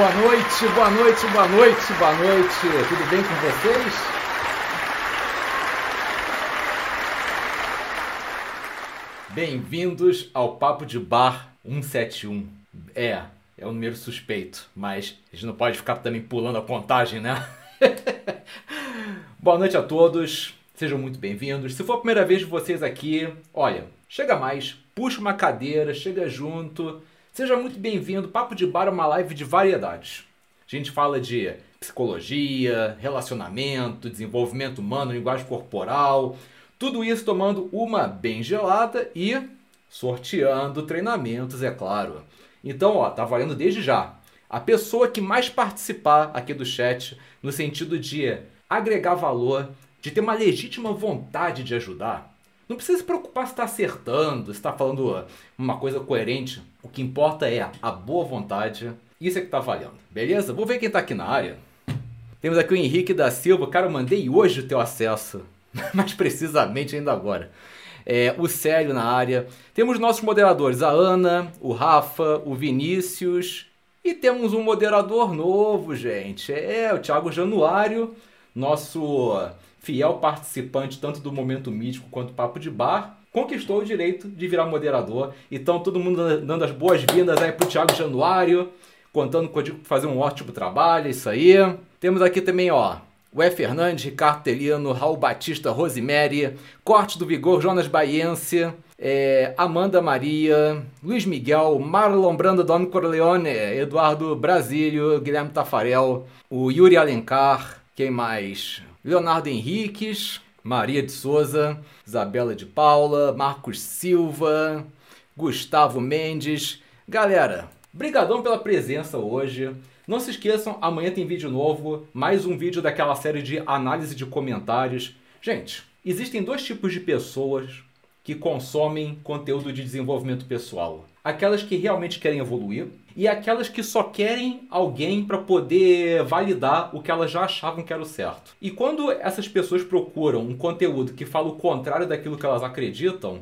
Boa noite, boa noite, boa noite, boa noite. Tudo bem com vocês? Bem-vindos ao Papo de Bar 171. É, é um número suspeito, mas a gente não pode ficar também pulando a contagem, né? boa noite a todos, sejam muito bem-vindos. Se for a primeira vez de vocês aqui, olha, chega mais, puxa uma cadeira, chega junto. Seja muito bem-vindo. Papo de Bar é uma live de variedades. A gente fala de psicologia, relacionamento, desenvolvimento humano, linguagem corporal, tudo isso tomando uma bem gelada e sorteando treinamentos, é claro. Então, ó, tá valendo desde já. A pessoa que mais participar aqui do chat, no sentido de agregar valor, de ter uma legítima vontade de ajudar, não precisa se preocupar se está acertando, se está falando uma coisa coerente. O que importa é a boa vontade. Isso é que está valendo, beleza? Vou ver quem está aqui na área. Temos aqui o Henrique da Silva. Cara, eu mandei hoje o teu acesso. Mais precisamente ainda agora. É, o Célio na área. Temos nossos moderadores, a Ana, o Rafa, o Vinícius. E temos um moderador novo, gente. É, o Thiago Januário, nosso fiel participante tanto do Momento Mítico quanto Papo de Bar, conquistou o direito de virar moderador. Então todo mundo dando as boas-vindas aí pro Thiago Januário, contando com fazer um ótimo trabalho, é isso aí. Temos aqui também, ó, E. Fernandes, Ricardo Teliano, Raul Batista, Rosemary, Corte do Vigor, Jonas Baiense, é, Amanda Maria, Luiz Miguel, Marlon Brando, Don Corleone, Eduardo Brasílio, Guilherme Tafarel, o Yuri Alencar, quem mais? Leonardo Henriques, Maria de Souza, Isabela de Paula, Marcos Silva, Gustavo Mendes. Galera, brigadão pela presença hoje. Não se esqueçam, amanhã tem vídeo novo, mais um vídeo daquela série de análise de comentários. Gente, existem dois tipos de pessoas que consomem conteúdo de desenvolvimento pessoal. Aquelas que realmente querem evoluir e aquelas que só querem alguém para poder validar o que elas já achavam que era o certo. E quando essas pessoas procuram um conteúdo que fala o contrário daquilo que elas acreditam,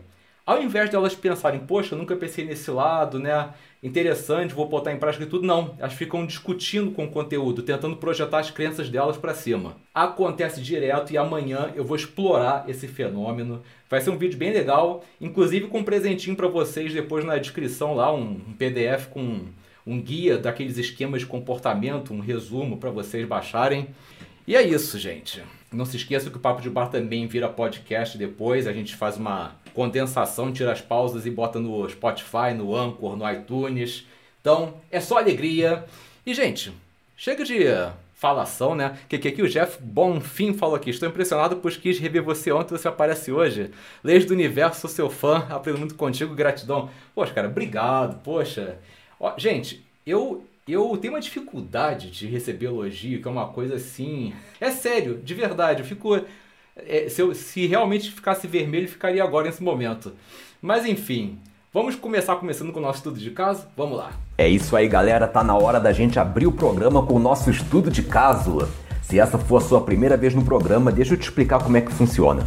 ao invés de elas pensarem, poxa, nunca pensei nesse lado, né? Interessante, vou botar em prática e tudo, não. Elas ficam discutindo com o conteúdo, tentando projetar as crenças delas para cima. Acontece direto e amanhã eu vou explorar esse fenômeno. Vai ser um vídeo bem legal, inclusive com um presentinho para vocês depois na descrição lá, um PDF com um guia daqueles esquemas de comportamento, um resumo para vocês baixarem. E é isso, gente. Não se esqueça que o Papo de Bar também vira podcast depois. A gente faz uma condensação, tira as pausas e bota no Spotify, no Anchor, no iTunes. Então, é só alegria. E, gente, chega de falação, né? Que, que aqui o Jeff Bonfim falou aqui. Estou impressionado, pois quis rever você ontem você aparece hoje. Leis do universo, sou seu fã, aprendo muito contigo, gratidão. Poxa, cara, obrigado, poxa. Ó, gente, eu eu tenho uma dificuldade de receber elogio, que é uma coisa assim. É sério, de verdade. Eu fico. É, se, eu, se realmente ficasse vermelho, ficaria agora nesse momento. Mas enfim, vamos começar começando com o nosso estudo de caso? Vamos lá. É isso aí, galera. Tá na hora da gente abrir o programa com o nosso estudo de caso. Se essa for a sua primeira vez no programa, deixa eu te explicar como é que funciona.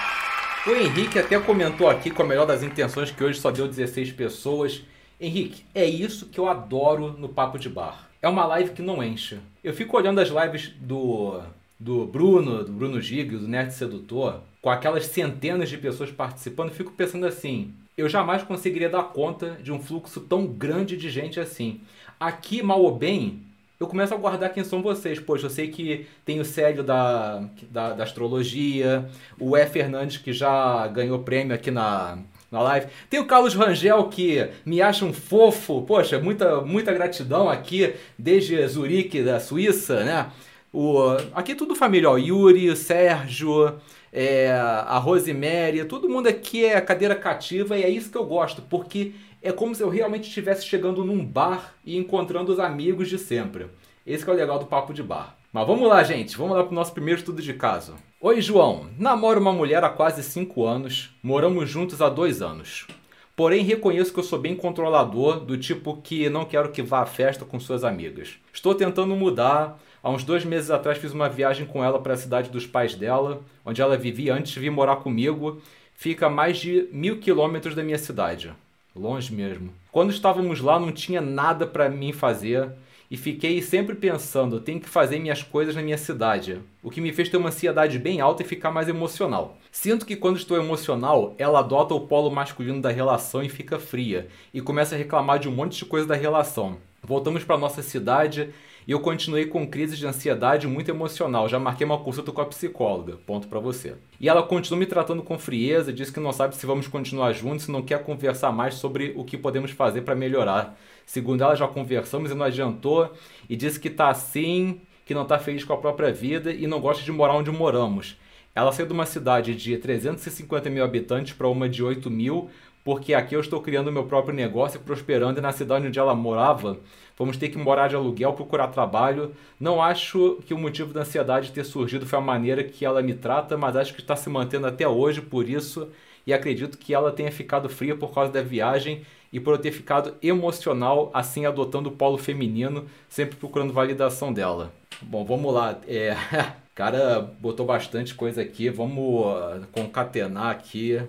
O Henrique até comentou aqui com a melhor das intenções que hoje só deu 16 pessoas. Henrique, é isso que eu adoro no Papo de Bar. é uma live que não enche. Eu fico olhando as lives do, do Bruno, do Bruno Giga, do Nerd Sedutor, com aquelas centenas de pessoas participando, fico pensando assim: eu jamais conseguiria dar conta de um fluxo tão grande de gente assim. Aqui, mal ou bem, eu começo a guardar quem são vocês. Poxa, eu sei que tem o Célio da, da, da astrologia, o E. Fernandes, que já ganhou prêmio aqui na, na live. Tem o Carlos Rangel, que me acha um fofo. Poxa, muita, muita gratidão aqui, desde Zurique, da Suíça, né? O, aqui tudo família, ó. Yuri, o Sérgio, é, a Rosemary, todo mundo aqui é cadeira cativa e é isso que eu gosto, porque é como se eu realmente estivesse chegando num bar e encontrando os amigos de sempre. Esse é o legal do papo de bar. Mas vamos lá, gente, vamos lá para o nosso primeiro estudo de caso. Oi, João. Namoro uma mulher há quase 5 anos, moramos juntos há 2 anos. Porém, reconheço que eu sou bem controlador, do tipo que não quero que vá à festa com suas amigas. Estou tentando mudar, Há uns dois meses atrás fiz uma viagem com ela para a cidade dos pais dela, onde ela vivia antes de vir morar comigo. Fica a mais de mil quilômetros da minha cidade. Longe mesmo. Quando estávamos lá não tinha nada para mim fazer e fiquei sempre pensando, tenho que fazer minhas coisas na minha cidade, o que me fez ter uma ansiedade bem alta e ficar mais emocional. Sinto que quando estou emocional, ela adota o polo masculino da relação e fica fria e começa a reclamar de um monte de coisa da relação. Voltamos para nossa cidade e eu continuei com crises de ansiedade muito emocional. Já marquei uma consulta com a psicóloga. Ponto para você. E ela continua me tratando com frieza, diz que não sabe se vamos continuar juntos e não quer conversar mais sobre o que podemos fazer para melhorar. Segundo ela, já conversamos e não adiantou e disse que tá assim, que não tá feliz com a própria vida e não gosta de morar onde moramos. Ela saiu de uma cidade de 350 mil habitantes para uma de 8 mil, porque aqui eu estou criando meu próprio negócio e prosperando e na cidade onde ela morava vamos ter que morar de aluguel, procurar trabalho. Não acho que o motivo da ansiedade ter surgido foi a maneira que ela me trata, mas acho que está se mantendo até hoje por isso e acredito que ela tenha ficado fria por causa da viagem e por eu ter ficado emocional, assim adotando o polo feminino, sempre procurando validação dela. Bom, vamos lá. É, cara botou bastante coisa aqui, vamos uh, concatenar aqui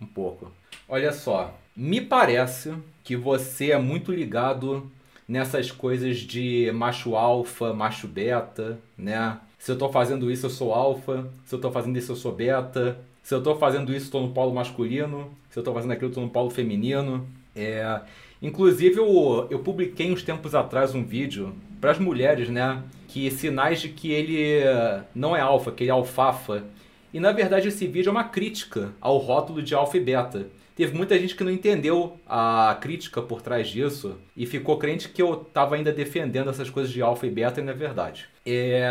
um pouco. Olha só, me parece que você é muito ligado nessas coisas de macho alfa, macho beta, né? Se eu tô fazendo isso, eu sou alfa. Se eu tô fazendo isso, eu sou beta. Se eu tô fazendo isso, estou no polo masculino. Se eu tô fazendo aquilo, estou no polo feminino. É... Inclusive, eu, eu publiquei uns tempos atrás um vídeo para as mulheres, né? Que sinais de que ele não é alfa, que ele é alfafa. E na verdade, esse vídeo é uma crítica ao rótulo de alfa e beta teve muita gente que não entendeu a crítica por trás disso e ficou crente que eu estava ainda defendendo essas coisas de alfa e beta e não é verdade. É...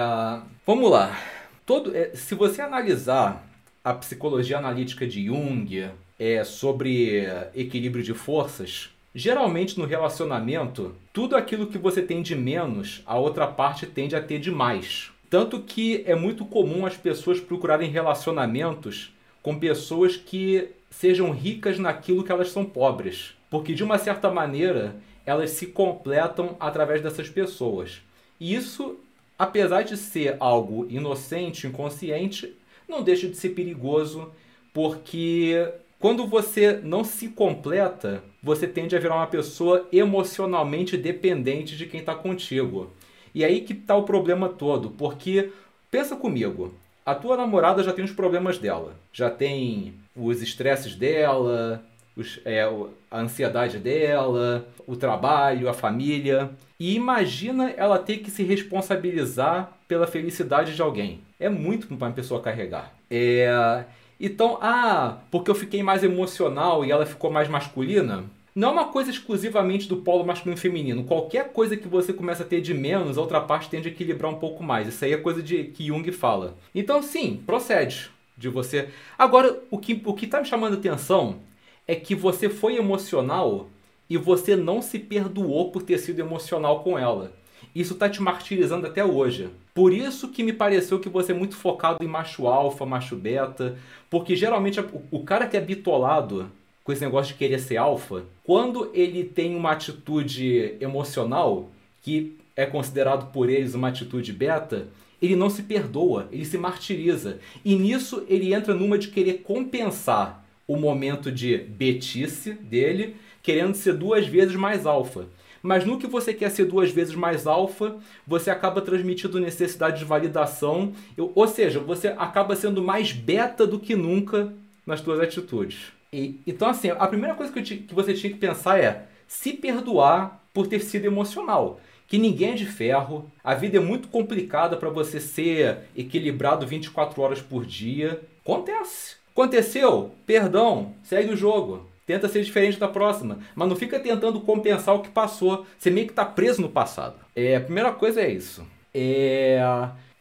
Vamos lá. Todo, é, se você analisar a psicologia analítica de Jung é, sobre equilíbrio de forças, geralmente no relacionamento, tudo aquilo que você tem de menos, a outra parte tende a ter de mais. Tanto que é muito comum as pessoas procurarem relacionamentos com pessoas que sejam ricas naquilo que elas são pobres. Porque, de uma certa maneira, elas se completam através dessas pessoas. E isso, apesar de ser algo inocente, inconsciente, não deixa de ser perigoso, porque quando você não se completa, você tende a virar uma pessoa emocionalmente dependente de quem está contigo. E aí que está o problema todo, porque pensa comigo, a tua namorada já tem os problemas dela, já tem os estresses dela, os, é, a ansiedade dela, o trabalho, a família. E imagina ela ter que se responsabilizar pela felicidade de alguém. É muito para uma pessoa carregar. É... Então, ah, porque eu fiquei mais emocional e ela ficou mais masculina? Não é uma coisa exclusivamente do polo masculino e feminino. Qualquer coisa que você começa a ter de menos, a outra parte tende a equilibrar um pouco mais. Isso aí é coisa de que Jung fala. Então, sim, procede de você. Agora, o que o que está me chamando a atenção é que você foi emocional e você não se perdoou por ter sido emocional com ela. Isso está te martirizando até hoje. Por isso que me pareceu que você é muito focado em macho alfa, macho beta, porque geralmente o cara que é bitolado com esse negócio de querer ser alfa, quando ele tem uma atitude emocional que é considerado por eles uma atitude beta, ele não se perdoa, ele se martiriza. E nisso ele entra numa de querer compensar o momento de betice dele, querendo ser duas vezes mais alfa. Mas no que você quer ser duas vezes mais alfa, você acaba transmitindo necessidade de validação, ou seja, você acaba sendo mais beta do que nunca nas suas atitudes. E, então, assim, a primeira coisa que, te, que você tinha que pensar é se perdoar por ter sido emocional. Que ninguém é de ferro, a vida é muito complicada para você ser equilibrado 24 horas por dia. Acontece. Aconteceu, perdão, segue o jogo. Tenta ser diferente da próxima. Mas não fica tentando compensar o que passou. Você meio que está preso no passado. É, a primeira coisa é isso. É,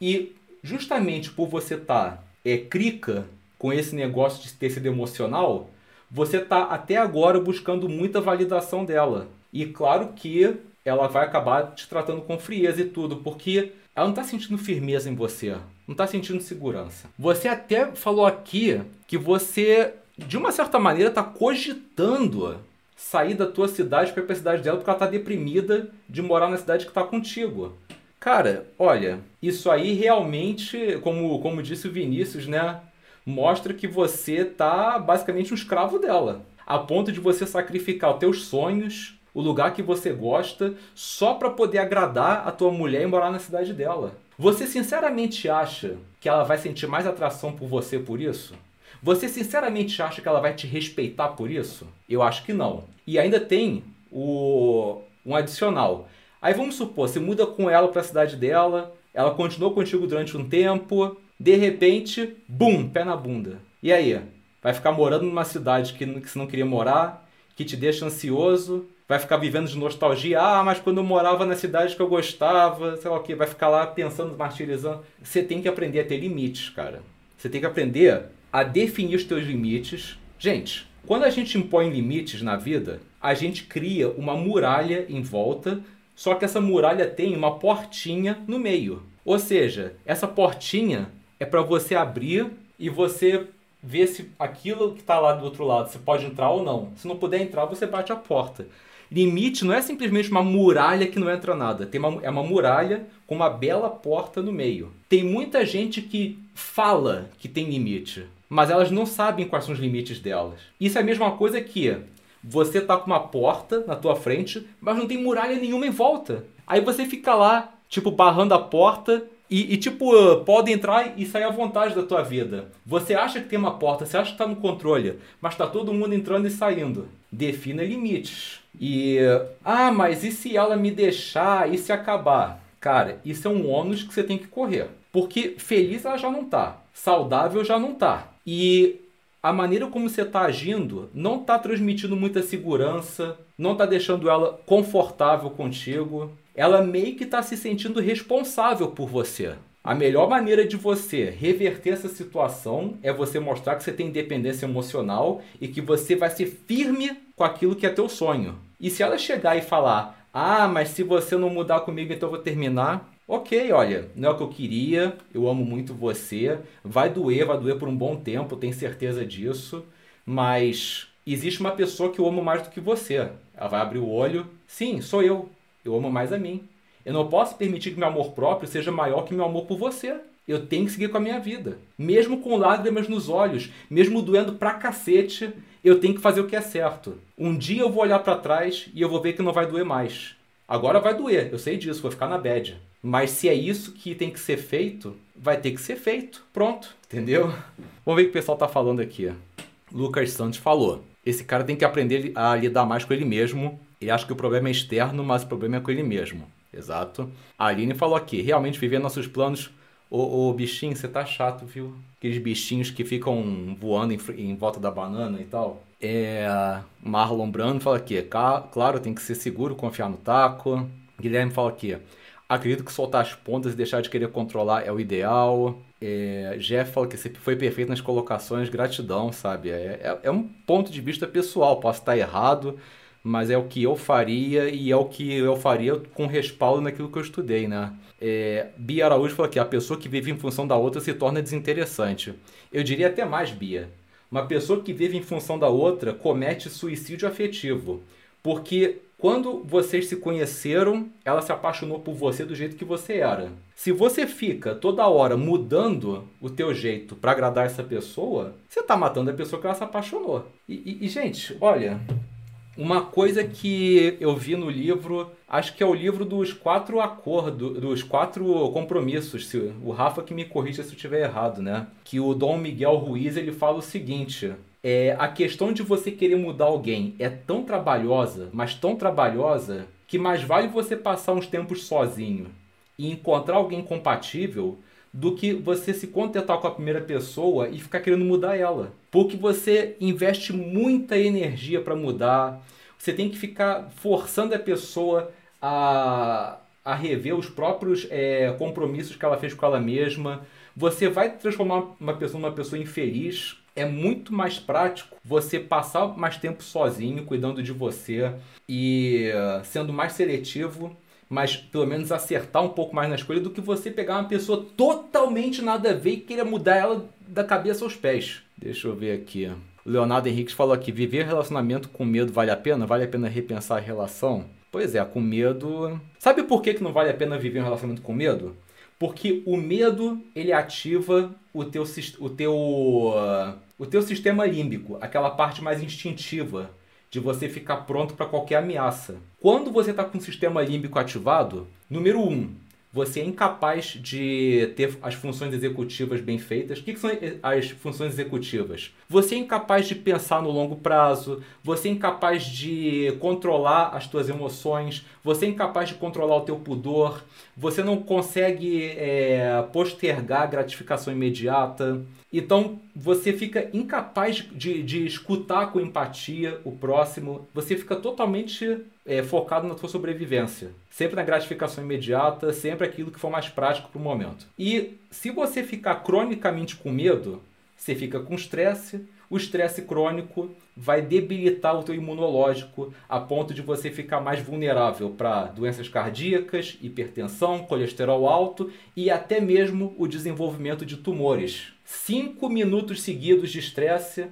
e justamente por você estar tá, é, crica com esse negócio de ter sido emocional, você está até agora buscando muita validação dela. E claro que ela vai acabar te tratando com frieza e tudo, porque ela não está sentindo firmeza em você, não está sentindo segurança. Você até falou aqui que você de uma certa maneira, está cogitando sair da tua cidade para a cidade dela porque ela está deprimida de morar na cidade que está contigo. Cara, olha, isso aí realmente, como, como disse o Vinícius, né? Mostra que você tá basicamente um escravo dela. A ponto de você sacrificar os teus sonhos, o lugar que você gosta, só para poder agradar a tua mulher e morar na cidade dela. Você sinceramente acha que ela vai sentir mais atração por você por isso? Você sinceramente acha que ela vai te respeitar por isso? Eu acho que não. E ainda tem o um adicional. Aí vamos supor, você muda com ela para a cidade dela, ela continuou contigo durante um tempo, de repente, bum, pé na bunda. E aí? Vai ficar morando numa cidade que, que você não queria morar, que te deixa ansioso, vai ficar vivendo de nostalgia. Ah, mas quando eu morava na cidade que eu gostava, sei lá o que, vai ficar lá pensando, martirizando. Você tem que aprender a ter limites, cara. Você tem que aprender a definir os teus limites. Gente, quando a gente impõe limites na vida, a gente cria uma muralha em volta, só que essa muralha tem uma portinha no meio. Ou seja, essa portinha é para você abrir e você ver se aquilo que está lá do outro lado você pode entrar ou não. Se não puder entrar, você bate a porta. Limite não é simplesmente uma muralha que não entra nada. Tem uma, é uma muralha com uma bela porta no meio. Tem muita gente que fala que tem limite, mas elas não sabem quais são os limites delas. Isso é a mesma coisa que você tá com uma porta na tua frente, mas não tem muralha nenhuma em volta. Aí você fica lá, tipo, barrando a porta e, e, tipo, pode entrar e sair à vontade da tua vida. Você acha que tem uma porta, você acha que está no controle, mas está todo mundo entrando e saindo. Defina limites. E, ah, mas e se ela me deixar e se acabar? Cara, isso é um ônus que você tem que correr. Porque feliz ela já não tá, saudável já não tá. E a maneira como você está agindo não está transmitindo muita segurança, não está deixando ela confortável contigo. Ela meio que está se sentindo responsável por você. A melhor maneira de você reverter essa situação é você mostrar que você tem independência emocional e que você vai ser firme com aquilo que é teu sonho. E se ela chegar e falar: "Ah, mas se você não mudar comigo, então eu vou terminar", Ok, olha, não é o que eu queria, eu amo muito você, vai doer, vai doer por um bom tempo, tenho certeza disso, mas existe uma pessoa que eu amo mais do que você. Ela vai abrir o olho, sim, sou eu, eu amo mais a mim. Eu não posso permitir que meu amor próprio seja maior que meu amor por você. Eu tenho que seguir com a minha vida. Mesmo com lágrimas nos olhos, mesmo doendo pra cacete, eu tenho que fazer o que é certo. Um dia eu vou olhar para trás e eu vou ver que não vai doer mais. Agora vai doer, eu sei disso, vou ficar na bad. Mas se é isso que tem que ser feito, vai ter que ser feito. Pronto, entendeu? Vamos ver o que o pessoal tá falando aqui. Lucas Santos falou: esse cara tem que aprender a lidar mais com ele mesmo. Ele acha que o problema é externo, mas o problema é com ele mesmo. Exato. A Aline falou aqui: realmente viver nossos planos. Ô, ô bichinho, você tá chato, viu? Aqueles bichinhos que ficam voando em, em volta da banana e tal. É, Marlon Brando fala aqui: claro, tem que ser seguro, confiar no taco. Guilherme fala aqui: Acredito que soltar as pontas e deixar de querer controlar é o ideal. É, Jeff fala que você foi perfeito nas colocações, gratidão, sabe? É, é, é, um ponto de vista pessoal, posso estar errado, mas é o que eu faria e é o que eu faria com respaldo naquilo que eu estudei, né? É, Bia Araújo fala que a pessoa que vive em função da outra se torna desinteressante. Eu diria até mais, Bia. Uma pessoa que vive em função da outra comete suicídio afetivo. Porque quando vocês se conheceram, ela se apaixonou por você do jeito que você era. Se você fica toda hora mudando o teu jeito para agradar essa pessoa, você está matando a pessoa que ela se apaixonou. E, e, e, gente, olha, Uma coisa que eu vi no livro, acho que é o livro dos quatro acordos, dos quatro compromissos. Se, o Rafa que me corrija se eu estiver errado, né? Que o Dom Miguel Ruiz ele fala o seguinte: é, a questão de você querer mudar alguém é tão trabalhosa, mas tão trabalhosa, que mais vale você passar uns tempos sozinho e encontrar alguém compatível do que você se contentar com a primeira pessoa e ficar querendo mudar ela. Porque você investe muita energia para mudar, você tem que ficar forçando a pessoa a, a rever os próprios é, compromissos que ela fez com ela mesma. Você vai transformar uma pessoa numa pessoa infeliz. É muito mais prático você passar mais tempo sozinho, cuidando de você e sendo mais seletivo mas pelo menos acertar um pouco mais na escolha do que você pegar uma pessoa totalmente nada a ver e querer mudar ela da cabeça aos pés. Deixa eu ver aqui. Leonardo Henriques falou aqui: viver relacionamento com medo vale a pena? Vale a pena repensar a relação? Pois é, com medo. Sabe por que, que não vale a pena viver um relacionamento com medo? Porque o medo ele ativa o teu, o teu, o teu sistema límbico, aquela parte mais instintiva de você ficar pronto para qualquer ameaça. Quando você está com o sistema límbico ativado, número um, você é incapaz de ter as funções executivas bem feitas. O que, são as funções executivas? Você é incapaz de pensar no longo prazo, você é incapaz de controlar as suas emoções, você é incapaz de controlar o teu pudor, você não consegue é, postergar a gratificação imediata. Então você fica incapaz de, de escutar com empatia o próximo, você fica totalmente é, focado na sua sobrevivência. Sempre na gratificação imediata, sempre aquilo que for mais prático para o momento. E se você ficar cronicamente com medo, você fica com estresse, o estresse crônico vai debilitar o teu imunológico a ponto de você ficar mais vulnerável para doenças cardíacas, hipertensão, colesterol alto e até mesmo o desenvolvimento de tumores. Cinco minutos seguidos de estresse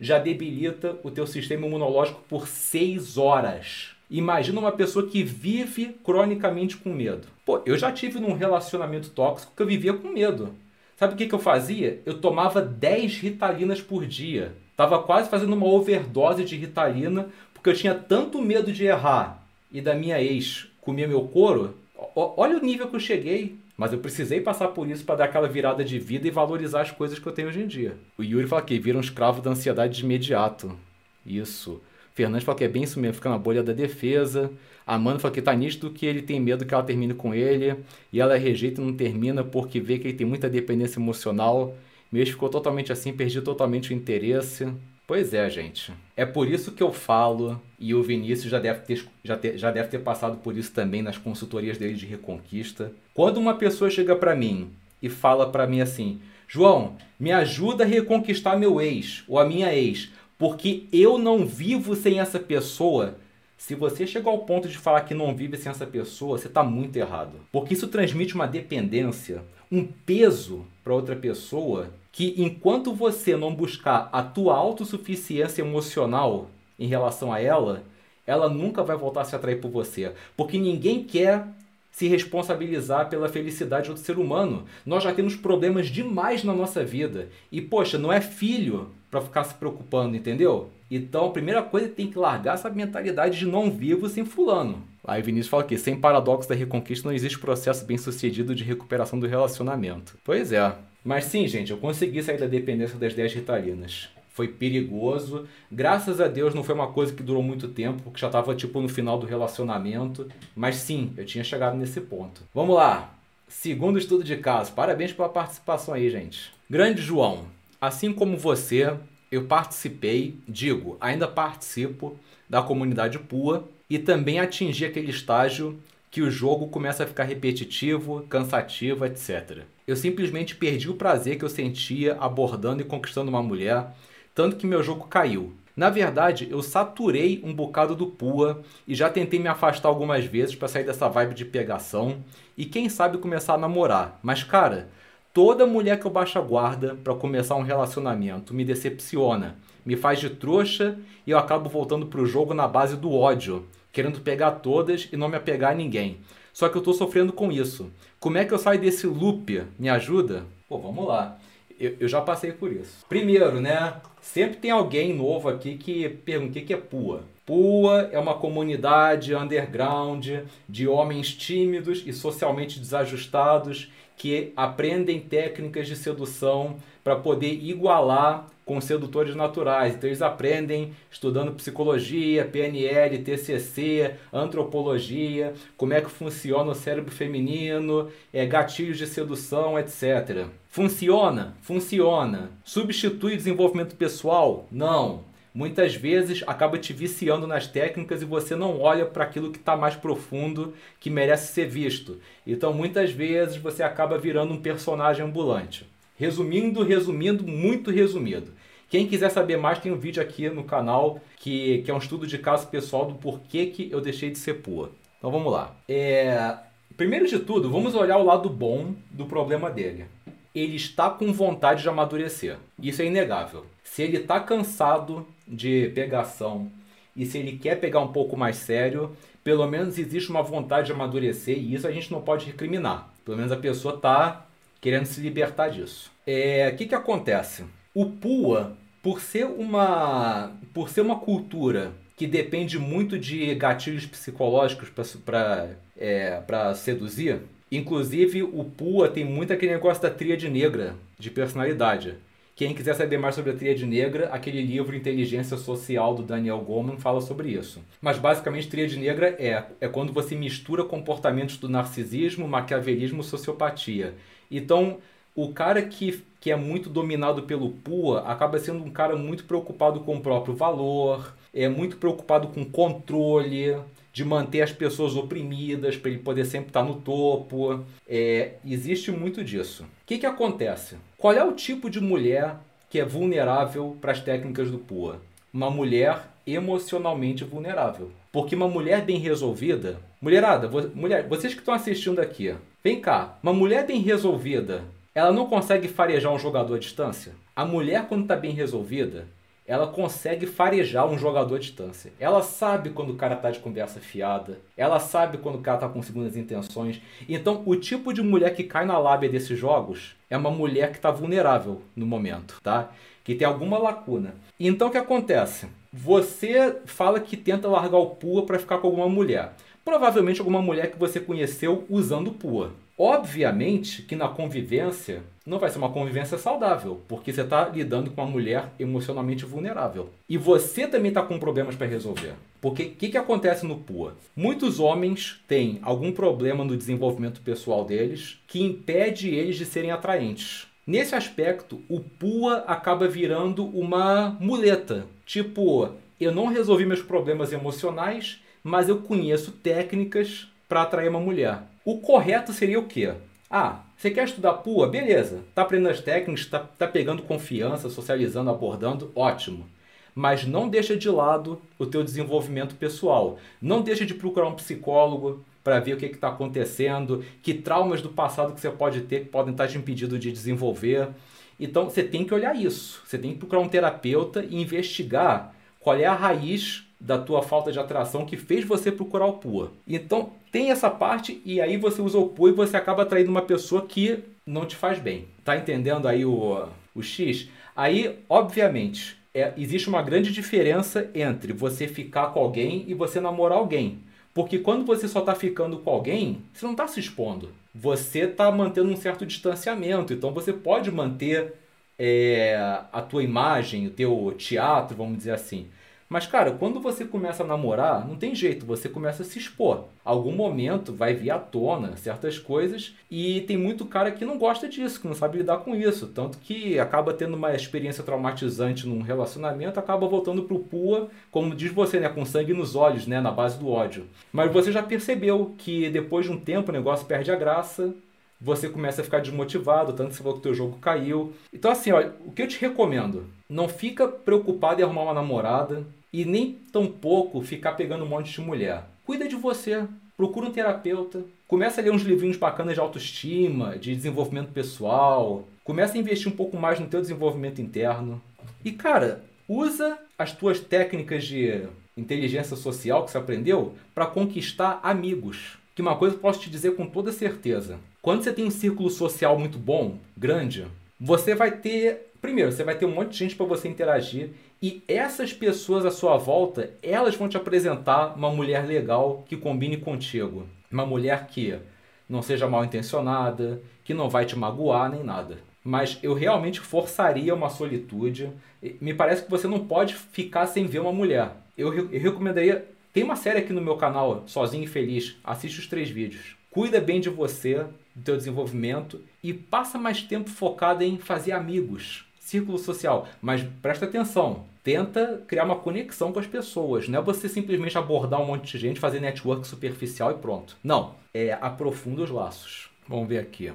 já debilita o teu sistema imunológico por seis horas. Imagina uma pessoa que vive cronicamente com medo. Pô, eu já tive num relacionamento tóxico que eu vivia com medo. Sabe o que, que eu fazia? Eu tomava 10 ritalinas por dia. Tava quase fazendo uma overdose de ritalina, porque eu tinha tanto medo de errar e da minha ex comer meu couro. O, olha o nível que eu cheguei. Mas eu precisei passar por isso para dar aquela virada de vida e valorizar as coisas que eu tenho hoje em dia. O Yuri fala que vira um escravo da ansiedade de imediato. Isso. Fernandes fala que é bem isso mesmo, fica na bolha da defesa. Amanda fala que tá nítido que ele tem medo que ela termine com ele. E ela rejeita e não termina porque vê que ele tem muita dependência emocional. Mesmo ficou totalmente assim, perdi totalmente o interesse. Pois é, gente. É por isso que eu falo, e o Vinícius já deve ter, já ter, já deve ter passado por isso também nas consultorias dele de reconquista. Quando uma pessoa chega para mim e fala para mim assim: João, me ajuda a reconquistar meu ex ou a minha ex porque eu não vivo sem essa pessoa. Se você chegou ao ponto de falar que não vive sem essa pessoa, você está muito errado. Porque isso transmite uma dependência, um peso para outra pessoa que enquanto você não buscar a tua autossuficiência emocional em relação a ela, ela nunca vai voltar a se atrair por você. Porque ninguém quer se responsabilizar pela felicidade do ser humano. Nós já temos problemas demais na nossa vida. E, poxa, não é filho para ficar se preocupando, entendeu? Então, a primeira coisa é que tem que largar essa mentalidade de não vivo sem fulano. Aí Vinícius fala que sem paradoxo da reconquista não existe processo bem sucedido de recuperação do relacionamento. Pois é. Mas sim, gente, eu consegui sair da dependência das 10 ritalinas foi perigoso. Graças a Deus não foi uma coisa que durou muito tempo, porque já estava tipo no final do relacionamento. Mas sim, eu tinha chegado nesse ponto. Vamos lá. Segundo estudo de caso. Parabéns pela participação aí, gente. Grande João, assim como você, eu participei, digo, ainda participo da comunidade PUA e também atingi aquele estágio que o jogo começa a ficar repetitivo, cansativo, etc. Eu simplesmente perdi o prazer que eu sentia abordando e conquistando uma mulher tanto que meu jogo caiu. Na verdade, eu saturei um bocado do Pua e já tentei me afastar algumas vezes para sair dessa vibe de pegação e quem sabe começar a namorar. Mas cara, toda mulher que eu baixo a guarda para começar um relacionamento me decepciona, me faz de trouxa e eu acabo voltando pro jogo na base do ódio, querendo pegar todas e não me apegar a ninguém. Só que eu tô sofrendo com isso. Como é que eu saio desse loop? Me ajuda? Pô, vamos lá. Eu, eu, já passei por isso. Primeiro, né? Sempre tem alguém novo aqui que pergunta o que é pua. Pua é uma comunidade underground de homens tímidos e socialmente desajustados que aprendem técnicas de sedução para poder igualar com sedutores naturais. Então eles aprendem estudando psicologia, PNL, TCC, antropologia, como é que funciona o cérebro feminino, é, gatilhos de sedução, etc. Funciona? Funciona. Substitui desenvolvimento pessoal? Não. Muitas vezes acaba te viciando nas técnicas e você não olha para aquilo que está mais profundo, que merece ser visto. Então muitas vezes você acaba virando um personagem ambulante. Resumindo, resumindo, muito resumido. Quem quiser saber mais, tem um vídeo aqui no canal que, que é um estudo de caso pessoal do porquê que eu deixei de ser pua. Então vamos lá. É... Primeiro de tudo, vamos olhar o lado bom do problema dele. Ele está com vontade de amadurecer. Isso é inegável. Se ele está cansado de pegação e se ele quer pegar um pouco mais sério, pelo menos existe uma vontade de amadurecer e isso a gente não pode recriminar. Pelo menos a pessoa está querendo se libertar disso. O é, que, que acontece? O PUA, por ser uma, por ser uma cultura que depende muito de gatilhos psicológicos para é, seduzir, inclusive o PUA tem muito aquele negócio da tríade negra de personalidade. Quem quiser saber mais sobre a tríade negra, aquele livro Inteligência Social do Daniel Goleman fala sobre isso. Mas basicamente, tríade negra é, é quando você mistura comportamentos do narcisismo, maquiavelismo sociopatia. Então, o cara que, que é muito dominado pelo PUA acaba sendo um cara muito preocupado com o próprio valor, é muito preocupado com controle, de manter as pessoas oprimidas, para ele poder sempre estar no topo. É, existe muito disso. O que, que acontece? Qual é o tipo de mulher que é vulnerável para as técnicas do PUA? Uma mulher emocionalmente vulnerável. Porque uma mulher bem resolvida. Mulherada, mulher, vocês que estão assistindo aqui, vem cá. Uma mulher bem resolvida, ela não consegue farejar um jogador à distância? A mulher, quando está bem resolvida, ela consegue farejar um jogador à distância. Ela sabe quando o cara tá de conversa fiada, ela sabe quando o cara tá com segundas intenções. Então, o tipo de mulher que cai na lábia desses jogos é uma mulher que está vulnerável no momento, tá? Que tem alguma lacuna. Então, o que acontece? Você fala que tenta largar o pua para ficar com alguma mulher. Provavelmente alguma mulher que você conheceu usando pua. Obviamente que na convivência não vai ser uma convivência saudável, porque você está lidando com uma mulher emocionalmente vulnerável. E você também está com problemas para resolver. Porque o que, que acontece no PUA? Muitos homens têm algum problema no desenvolvimento pessoal deles que impede eles de serem atraentes. Nesse aspecto, o PUA acaba virando uma muleta. Tipo, eu não resolvi meus problemas emocionais, mas eu conheço técnicas para atrair uma mulher. O correto seria o quê? Ah, você quer estudar PUA? Beleza. Tá aprendendo as técnicas, tá, tá pegando confiança, socializando, abordando, ótimo. Mas não deixa de lado o teu desenvolvimento pessoal. Não deixa de procurar um psicólogo para ver o que está acontecendo, que traumas do passado que você pode ter que podem estar te impedindo de desenvolver. Então você tem que olhar isso. Você tem que procurar um terapeuta e investigar qual é a raiz da tua falta de atração que fez você procurar o PUA. Então, tem essa parte e aí você usa o PUA e você acaba atraindo uma pessoa que não te faz bem. Tá entendendo aí o, o X? Aí, obviamente, é, existe uma grande diferença entre você ficar com alguém e você namorar alguém. Porque quando você só está ficando com alguém, você não está se expondo. Você está mantendo um certo distanciamento. Então você pode manter é, a tua imagem, o teu teatro, vamos dizer assim. Mas, cara, quando você começa a namorar, não tem jeito, você começa a se expor. Algum momento vai vir à tona certas coisas e tem muito cara que não gosta disso, que não sabe lidar com isso. Tanto que acaba tendo uma experiência traumatizante num relacionamento, acaba voltando pro pua, como diz você, né? Com sangue nos olhos, né? Na base do ódio. Mas você já percebeu que depois de um tempo o negócio perde a graça, você começa a ficar desmotivado, tanto que você falou que o teu jogo caiu. Então assim, olha, o que eu te recomendo, não fica preocupado em arrumar uma namorada e nem tampouco ficar pegando um monte de mulher. Cuida de você, procura um terapeuta, começa a ler uns livrinhos bacanas de autoestima, de desenvolvimento pessoal, começa a investir um pouco mais no teu desenvolvimento interno. E cara, usa as tuas técnicas de inteligência social que você aprendeu para conquistar amigos. Que uma coisa eu posso te dizer com toda certeza. Quando você tem um círculo social muito bom, grande, você vai ter primeiro, você vai ter um monte de gente para você interagir e essas pessoas à sua volta, elas vão te apresentar uma mulher legal que combine contigo. Uma mulher que não seja mal intencionada, que não vai te magoar nem nada. Mas eu realmente forçaria uma solitude. Me parece que você não pode ficar sem ver uma mulher. Eu, eu recomendaria. Tem uma série aqui no meu canal, Sozinho e Feliz. Assiste os três vídeos. Cuida bem de você, do teu desenvolvimento e passa mais tempo focado em fazer amigos, círculo social. Mas presta atenção, tenta criar uma conexão com as pessoas. Não é você simplesmente abordar um monte de gente, fazer network superficial e pronto. Não, é aprofunda os laços. Vamos ver aqui.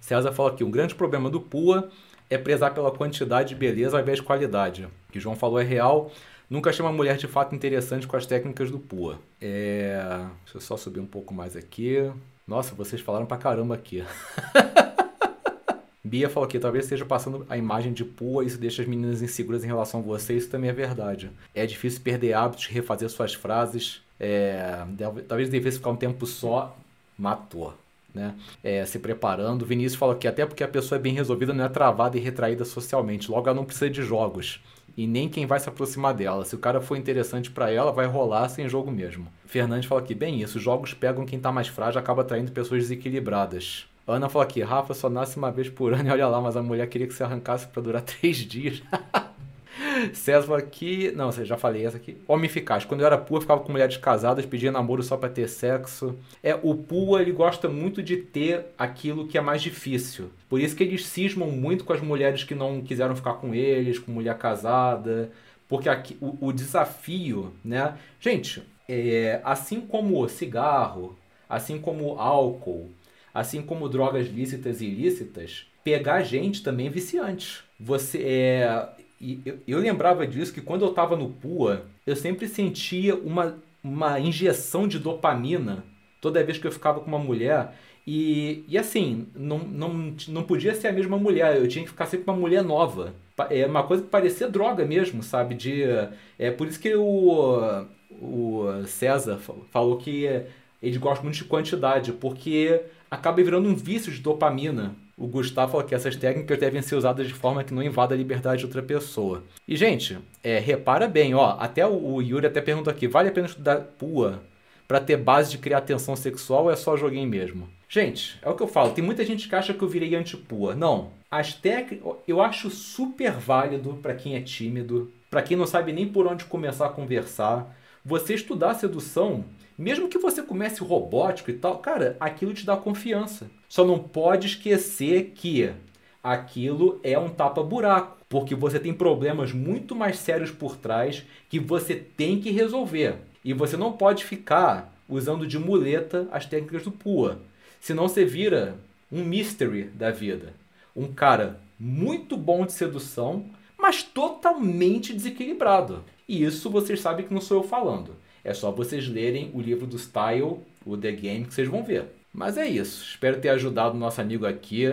César fala aqui, um grande problema do PUA é prezar pela quantidade de beleza ao invés de qualidade. O que João falou é real. Nunca achei uma mulher de fato interessante com as técnicas do PUA. É... Deixa eu só subir um pouco mais aqui. Nossa, vocês falaram pra caramba aqui. Bia falou aqui, talvez esteja passando a imagem de PUA isso deixa as meninas inseguras em relação a você. Isso também é verdade. É difícil perder hábitos, refazer suas frases. É... Talvez devesse ficar um tempo só. Matou né? É, se preparando. Vinícius fala que até porque a pessoa é bem resolvida, não é travada e retraída socialmente. Logo, ela não precisa de jogos. E nem quem vai se aproximar dela. Se o cara for interessante para ela, vai rolar sem jogo mesmo. Fernandes fala aqui, bem isso, jogos pegam quem tá mais frágil acaba atraindo pessoas desequilibradas. Ana fala aqui, Rafa só nasce uma vez por ano e olha lá, mas a mulher queria que você arrancasse para durar três dias. César aqui. Não, já falei essa aqui. Homem eficaz. Quando eu era pua, ficava com mulheres casadas, pedia namoro só para ter sexo. É, o pua, ele gosta muito de ter aquilo que é mais difícil. Por isso que eles cismam muito com as mulheres que não quiseram ficar com eles, com mulher casada. Porque aqui, o, o desafio, né? Gente, é, assim como cigarro, assim como álcool, assim como drogas lícitas e ilícitas, pegar gente também é viciante. Você é, e eu, eu lembrava disso que quando eu estava no PUA, eu sempre sentia uma, uma injeção de dopamina toda vez que eu ficava com uma mulher. E, e assim, não, não, não podia ser a mesma mulher, eu tinha que ficar sempre com uma mulher nova. É uma coisa que parecia droga mesmo, sabe? De, é por isso que o, o César falou que ele gosta muito de quantidade, porque acaba virando um vício de dopamina o Gustavo falou que essas técnicas devem ser usadas de forma que não invada a liberdade de outra pessoa. E, gente, é, repara bem, ó, até o, Yuri até perguntou aqui, vale a pena estudar PUA para ter base de criar tensão sexual ou é só joguinho mesmo? Gente, é o que eu falo, tem muita gente que acha que eu virei anti-PUA. Não, as técnicas, eu acho super válido para quem é tímido, para quem não sabe nem por onde começar a conversar, você estudar sedução mesmo que você comece robótico e tal, cara, aquilo te dá confiança. Só não pode esquecer que aquilo é um tapa-buraco, porque você tem problemas muito mais sérios por trás que você tem que resolver. E você não pode ficar usando de muleta as técnicas do PUA. Senão você vira um mystery da vida. Um cara muito bom de sedução, mas totalmente desequilibrado. E isso vocês sabem que não sou eu falando. É só vocês lerem o livro do Style, o The Game, que vocês vão ver. Mas é isso. Espero ter ajudado o nosso amigo aqui.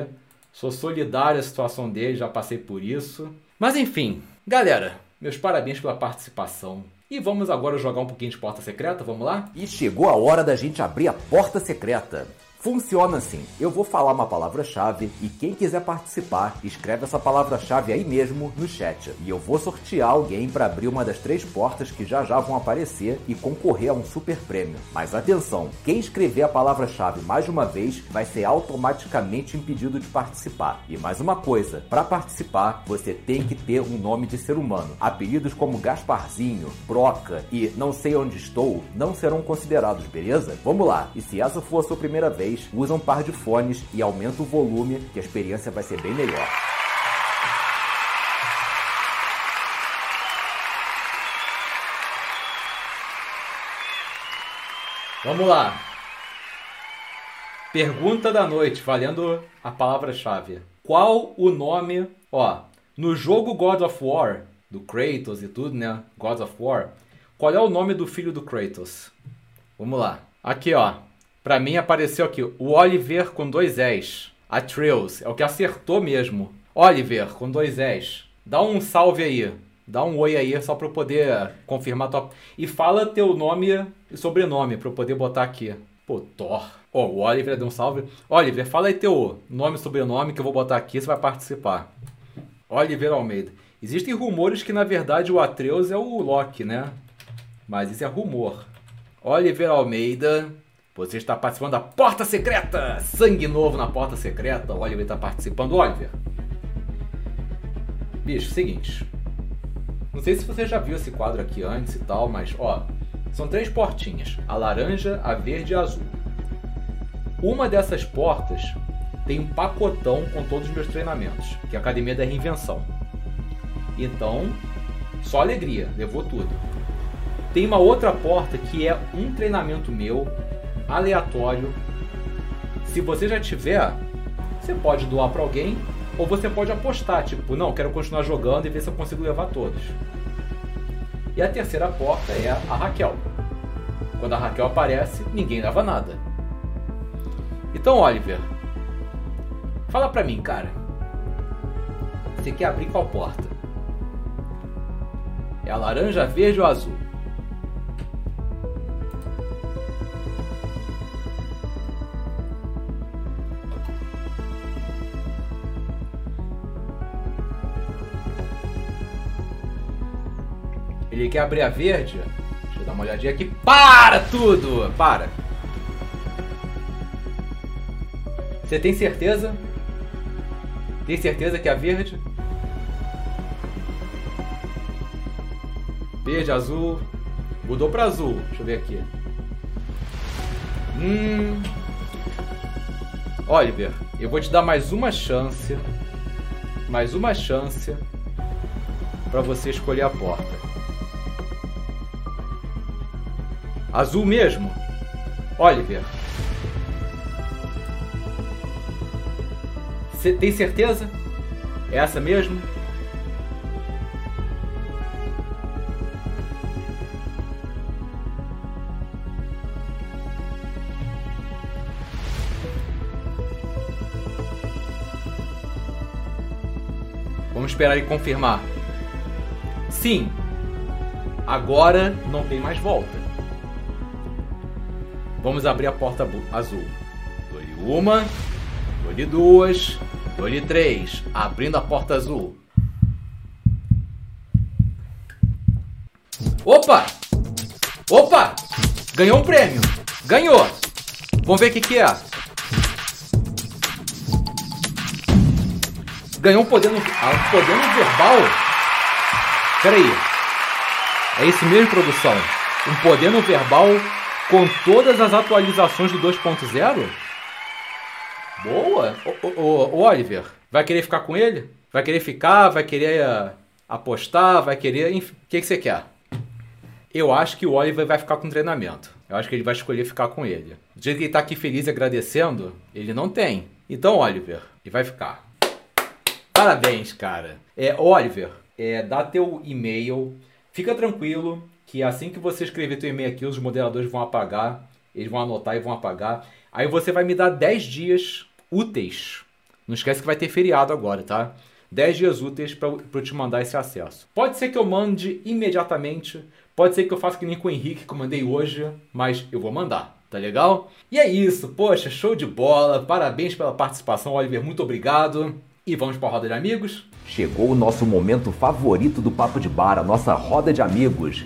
Sou solidário à situação dele, já passei por isso. Mas enfim, galera, meus parabéns pela participação. E vamos agora jogar um pouquinho de porta secreta, vamos lá? E chegou a hora da gente abrir a porta secreta. Funciona assim: eu vou falar uma palavra-chave e quem quiser participar, escreve essa palavra-chave aí mesmo no chat. E eu vou sortear alguém para abrir uma das três portas que já já vão aparecer e concorrer a um super prêmio. Mas atenção: quem escrever a palavra-chave mais de uma vez vai ser automaticamente impedido de participar. E mais uma coisa: para participar, você tem que ter um nome de ser humano. Apelidos como Gasparzinho, Broca e Não Sei Onde Estou não serão considerados, beleza? Vamos lá! E se essa for a sua primeira vez, vez, usa um par de fones e aumenta o volume, que a experiência vai ser bem melhor. Vamos lá. Pergunta da noite, valendo a palavra-chave. Qual o nome, ó, no jogo God of War, do Kratos e tudo, né? God of War. Qual é o nome do filho do Kratos? Vamos lá. Aqui, ó. Para mim apareceu aqui o Oliver com dois S. Atreus, é o que acertou mesmo. Oliver com dois S. Dá um salve aí. Dá um oi aí só para eu poder confirmar tua... E fala teu nome e sobrenome para eu poder botar aqui. Pô, Thor. Ó, oh, o Oliver deu um salve. Oliver, fala aí teu nome e sobrenome que eu vou botar aqui, você vai participar. Oliver Almeida. Existem rumores que na verdade o Atreus é o Loki, né? Mas isso é rumor. Oliver Almeida, você está participando da Porta Secreta! Sangue novo na Porta Secreta. O Oliver está participando. Oliver. Bicho, seguinte. Não sei se você já viu esse quadro aqui antes e tal, mas ó, são três portinhas: a laranja, a verde e a azul. Uma dessas portas tem um pacotão com todos os meus treinamentos, que é a Academia da Reinvenção. Então, só alegria, levou tudo. Tem uma outra porta que é um treinamento meu, aleatório. Se você já tiver, você pode doar para alguém ou você pode apostar, tipo, não, quero continuar jogando e ver se eu consigo levar todos. E a terceira porta é a Raquel. Quando a Raquel aparece, ninguém leva nada. Então, Oliver, fala pra mim, cara. Você quer abrir qual porta? É a laranja, verde ou azul? Quer abrir a verde? Deixa eu dar uma olhadinha aqui. Para tudo! Para! Você tem certeza? Tem certeza que é a verde? Verde, azul. Mudou para azul. Deixa eu ver aqui. Hum. Oliver, eu vou te dar mais uma chance. Mais uma chance para você escolher a porta. Azul mesmo? Oliver. Você tem certeza? É essa mesmo? Vamos esperar ele confirmar. Sim. Agora não tem mais volta. Vamos abrir a porta azul. Dou-lhe uma, dou-lhe duas, dou-lhe três. Abrindo a porta azul. Opa! Opa! Ganhou um prêmio! Ganhou! Vamos ver o que, que é. Ganhou um poder no, ah, um poder no verbal. Peraí. É isso mesmo, produção? Um poder no verbal com todas as atualizações do 2.0? Boa! O, o, o, Oliver, vai querer ficar com ele? Vai querer ficar? Vai querer uh, apostar? Vai querer. O que, que você quer? Eu acho que o Oliver vai ficar com treinamento. Eu acho que ele vai escolher ficar com ele. Do jeito que ele tá aqui feliz e agradecendo, ele não tem. Então, Oliver, ele vai ficar. Parabéns, cara. É, Oliver, é, dá teu e-mail. Fica tranquilo que assim que você escrever teu e-mail aqui, os moderadores vão apagar, eles vão anotar e vão apagar. Aí você vai me dar 10 dias úteis. Não esquece que vai ter feriado agora, tá? 10 dias úteis para eu te mandar esse acesso. Pode ser que eu mande imediatamente, pode ser que eu faça que nem com o Henrique que eu mandei hoje, mas eu vou mandar, tá legal? E é isso, poxa, show de bola, parabéns pela participação, Oliver, muito obrigado. E vamos para a roda de amigos? Chegou o nosso momento favorito do Papo de Bar, a nossa roda de amigos.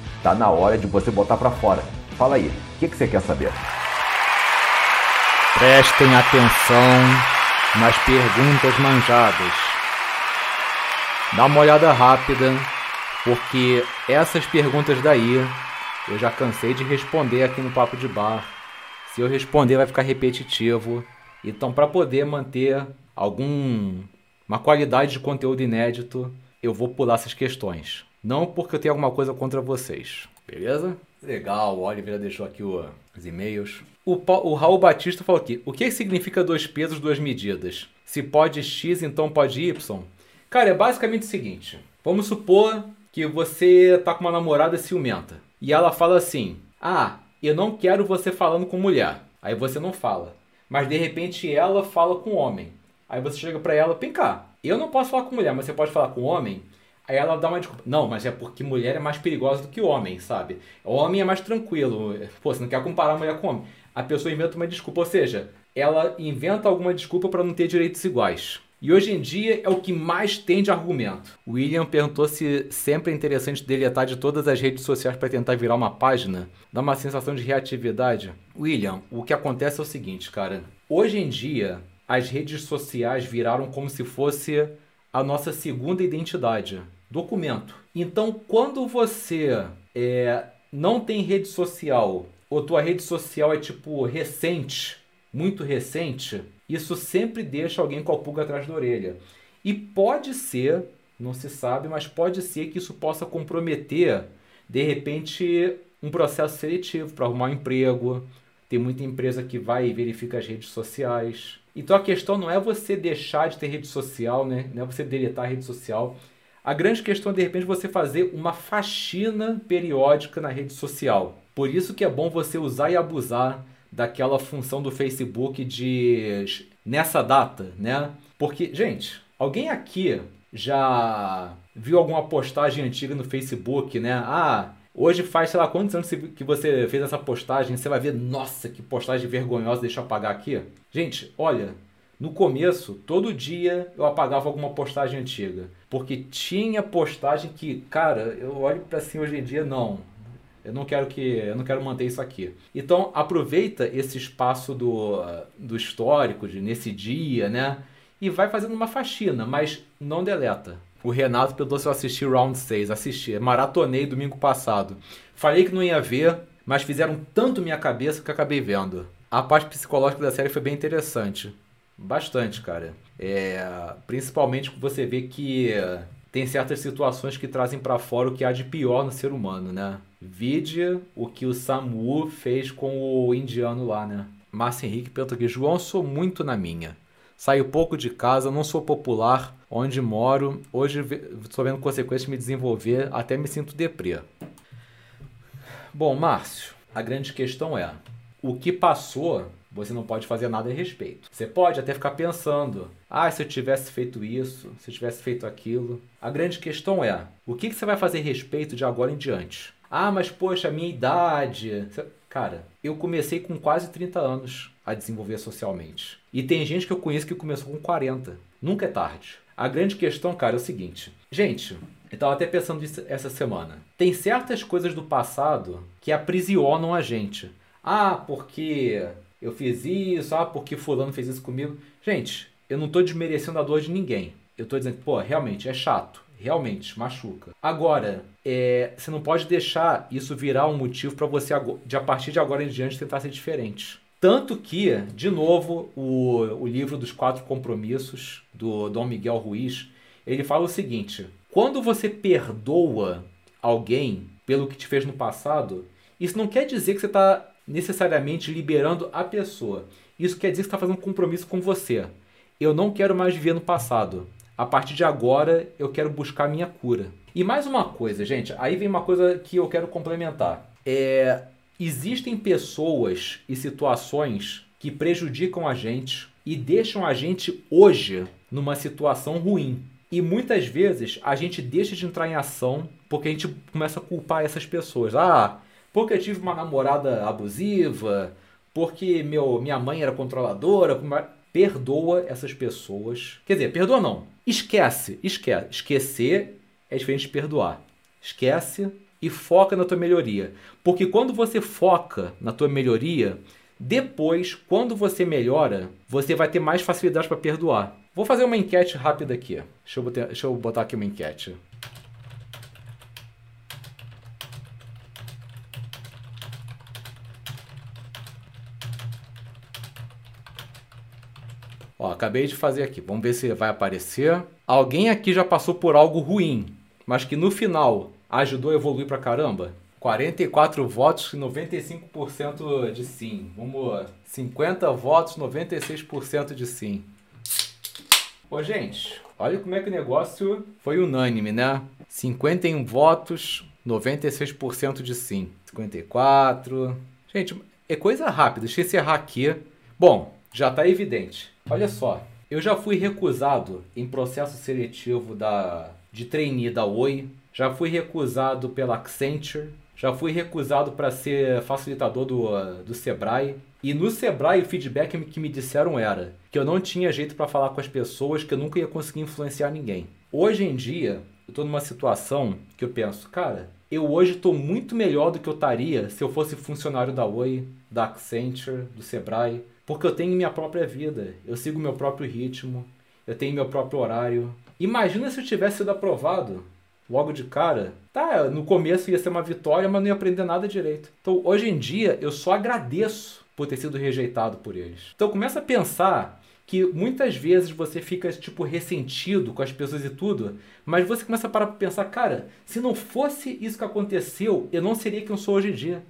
Tá na hora de você botar para fora. Fala aí, o que, que você quer saber? Prestem atenção nas perguntas manjadas. Dá uma olhada rápida, porque essas perguntas daí eu já cansei de responder aqui no Papo de Bar. Se eu responder vai ficar repetitivo. Então, para poder manter algum uma qualidade de conteúdo inédito, eu vou pular essas questões. Não porque eu tenho alguma coisa contra vocês. Beleza? Legal, o Oliver deixou aqui o, os e-mails. O, o Raul Batista falou aqui: o que significa dois pesos, duas medidas? Se pode X, então pode Y? Cara, é basicamente o seguinte: Vamos supor que você tá com uma namorada ciumenta e ela fala assim: "Ah, eu não quero você falando com mulher". Aí você não fala. Mas de repente ela fala com homem. Aí você chega para ela: "Vem cá, eu não posso falar com mulher, mas você pode falar com homem?" Aí ela dá uma desculpa. Não, mas é porque mulher é mais perigosa do que homem, sabe? O homem é mais tranquilo. Pô, você não quer comparar mulher com homem. A pessoa inventa uma desculpa, ou seja, ela inventa alguma desculpa para não ter direitos iguais. E hoje em dia é o que mais tem de argumento. William perguntou se sempre é interessante deletar de todas as redes sociais para tentar virar uma página. Dá uma sensação de reatividade. William, o que acontece é o seguinte, cara. Hoje em dia, as redes sociais viraram como se fosse a nossa segunda identidade, documento. Então, quando você é, não tem rede social, ou tua rede social é tipo recente, muito recente, isso sempre deixa alguém com a pulga atrás da orelha. E pode ser, não se sabe, mas pode ser que isso possa comprometer, de repente, um processo seletivo para arrumar um emprego. Tem muita empresa que vai e verifica as redes sociais. Então a questão não é você deixar de ter rede social, né? não é você deletar a rede social. A grande questão é, de repente, você fazer uma faxina periódica na rede social. Por isso que é bom você usar e abusar daquela função do Facebook de nessa data, né? Porque, gente, alguém aqui já viu alguma postagem antiga no Facebook, né? Ah, hoje faz sei lá quantos anos que você fez essa postagem, você vai ver, nossa, que postagem vergonhosa, deixa eu apagar aqui. Gente, olha, no começo, todo dia eu apagava alguma postagem antiga, porque tinha postagem que, cara, eu olho para assim hoje em dia, não, eu não quero que eu não quero manter isso aqui. Então aproveita esse espaço do, do histórico de nesse dia, né? E vai fazendo uma faxina, mas não deleta. O Renato perguntou se eu assisti Round 6. Assisti. Maratonei domingo passado. Falei que não ia ver, mas fizeram tanto minha cabeça que acabei vendo. A parte psicológica da série foi bem interessante. Bastante, cara. É, principalmente você vê que tem certas situações que trazem para fora o que há de pior no ser humano, né? Vide o que o Samu fez com o indiano lá, né? Márcio Henrique pergunta aqui, João, sou muito na minha. Saio pouco de casa, não sou popular onde moro. Hoje estou vendo consequências de me desenvolver, até me sinto deprê. Bom, Márcio, a grande questão é: o que passou você não pode fazer nada a respeito. Você pode até ficar pensando: ah, se eu tivesse feito isso, se eu tivesse feito aquilo. A grande questão é: o que, você vai fazer a respeito de agora em diante? Ah, mas poxa, a minha idade. Cara, eu comecei com quase 30 anos a desenvolver socialmente. E tem gente que eu conheço que começou com 40. Nunca é tarde. A grande questão, cara, é o seguinte: gente, eu estava até pensando nisso essa semana. Tem certas coisas do passado que aprisionam a gente. Ah, porque eu fiz isso, ah, porque fulano fez isso comigo. Gente, eu não estou desmerecendo a dor de ninguém. Eu estou dizendo, pô, realmente é chato, realmente machuca. Agora, é, você não pode deixar isso virar um motivo para você, de a partir de agora em diante, tentar ser diferente. Tanto que, de novo, o, o livro dos quatro compromissos do Dom Miguel Ruiz, ele fala o seguinte: quando você perdoa alguém pelo que te fez no passado, isso não quer dizer que você está necessariamente liberando a pessoa. Isso quer dizer que está fazendo um compromisso com você. Eu não quero mais viver no passado. A partir de agora, eu quero buscar minha cura. E mais uma coisa, gente, aí vem uma coisa que eu quero complementar. É, existem pessoas e situações que prejudicam a gente e deixam a gente hoje numa situação ruim. E muitas vezes a gente deixa de entrar em ação porque a gente começa a culpar essas pessoas. Ah, porque eu tive uma namorada abusiva, porque meu, minha mãe era controladora. Perdoa essas pessoas. Quer dizer, perdoa não. Esquece, esquece. Esquecer é diferente de perdoar. Esquece e foca na tua melhoria. Porque quando você foca na tua melhoria, depois, quando você melhora, você vai ter mais facilidade para perdoar. Vou fazer uma enquete rápida aqui. Deixa eu, botar, deixa eu botar aqui uma enquete. Ó, acabei de fazer aqui. Vamos ver se vai aparecer. Alguém aqui já passou por algo ruim, mas que no final ajudou a evoluir pra caramba? 44 votos, 95% de sim. Vamos 50 votos, 96% de sim. Ô, gente, Olha como é que o negócio foi unânime, né? 51 votos, 96% de sim. 54. Gente, é coisa rápida. Deixa eu encerrar aqui. Bom, já está evidente. Olha só, eu já fui recusado em processo seletivo da de trainee da Oi, já fui recusado pela Accenture, já fui recusado para ser facilitador do, do Sebrae. E no Sebrae o feedback que me disseram era que eu não tinha jeito para falar com as pessoas, que eu nunca ia conseguir influenciar ninguém. Hoje em dia, eu estou numa situação que eu penso, cara, eu hoje estou muito melhor do que eu estaria se eu fosse funcionário da Oi, da Accenture, do Sebrae, porque eu tenho minha própria vida, eu sigo meu próprio ritmo, eu tenho meu próprio horário. Imagina se eu tivesse sido aprovado logo de cara. Tá, no começo ia ser uma vitória, mas não ia aprender nada direito. Então, hoje em dia, eu só agradeço por ter sido rejeitado por eles. Então, começa a pensar que muitas vezes você fica tipo ressentido com as pessoas e tudo, mas você começa a parar para pensar, cara, se não fosse isso que aconteceu, eu não seria quem eu sou hoje em dia.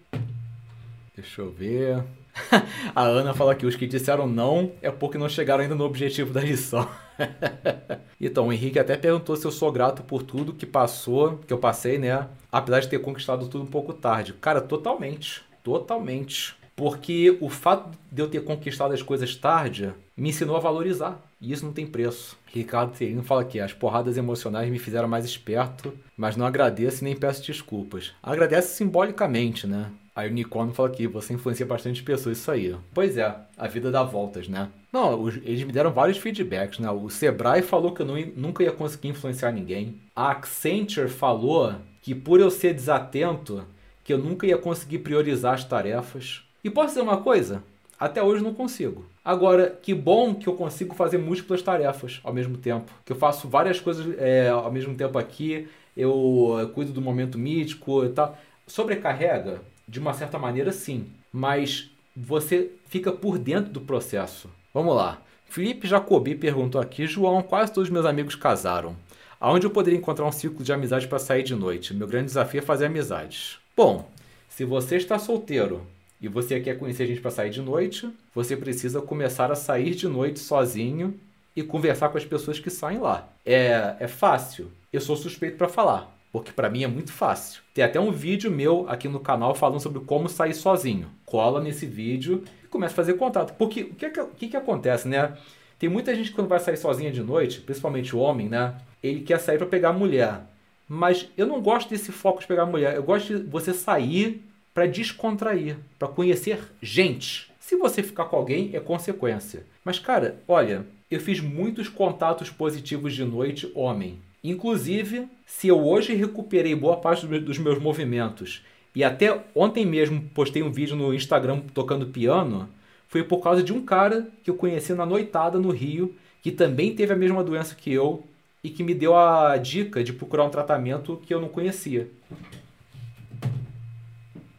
Deixa eu ver. a Ana fala que os que disseram não é porque não chegaram ainda no objetivo da lição. então, o Henrique até perguntou se eu sou grato por tudo que passou, que eu passei, né? Apesar de ter conquistado tudo um pouco tarde. Cara, totalmente. Totalmente. Porque o fato de eu ter conquistado as coisas tarde me ensinou a valorizar. E isso não tem preço. Ricardo Serino fala aqui: as porradas emocionais me fizeram mais esperto, mas não agradeço e nem peço desculpas. Agradece simbolicamente, né? Aí o Nicono fala aqui, você influencia bastante pessoas, isso aí. Pois é, a vida dá voltas, né? Não, eles me deram vários feedbacks, né? O Sebrae falou que eu não, nunca ia conseguir influenciar ninguém. A Accenture falou que por eu ser desatento, que eu nunca ia conseguir priorizar as tarefas. E posso dizer uma coisa? Até hoje não consigo. Agora, que bom que eu consigo fazer múltiplas tarefas ao mesmo tempo. Que eu faço várias coisas é, ao mesmo tempo aqui. Eu cuido do momento mítico e tal. Sobrecarrega? De uma certa maneira, sim. Mas você fica por dentro do processo. Vamos lá. Felipe Jacobi perguntou aqui: João, quase todos meus amigos casaram. Aonde eu poderia encontrar um círculo de amizade para sair de noite? Meu grande desafio é fazer amizades. Bom, se você está solteiro e você quer conhecer gente para sair de noite, você precisa começar a sair de noite sozinho e conversar com as pessoas que saem lá. É, é fácil. Eu sou suspeito para falar porque para mim é muito fácil. Tem até um vídeo meu aqui no canal falando sobre como sair sozinho. Cola nesse vídeo e começa a fazer contato. Porque o que, que, que, que acontece, né? Tem muita gente que quando vai sair sozinha de noite, principalmente o homem, né? Ele quer sair para pegar mulher. Mas eu não gosto desse foco de pegar mulher. Eu gosto de você sair para descontrair, para conhecer gente. Se você ficar com alguém, é consequência. Mas, cara, olha, eu fiz muitos contatos positivos de noite homem. Inclusive, se eu hoje recuperei boa parte dos meus movimentos e até ontem mesmo postei um vídeo no Instagram tocando piano, foi por causa de um cara que eu conheci na noitada no Rio, que também teve a mesma doença que eu e que me deu a dica de procurar um tratamento que eu não conhecia.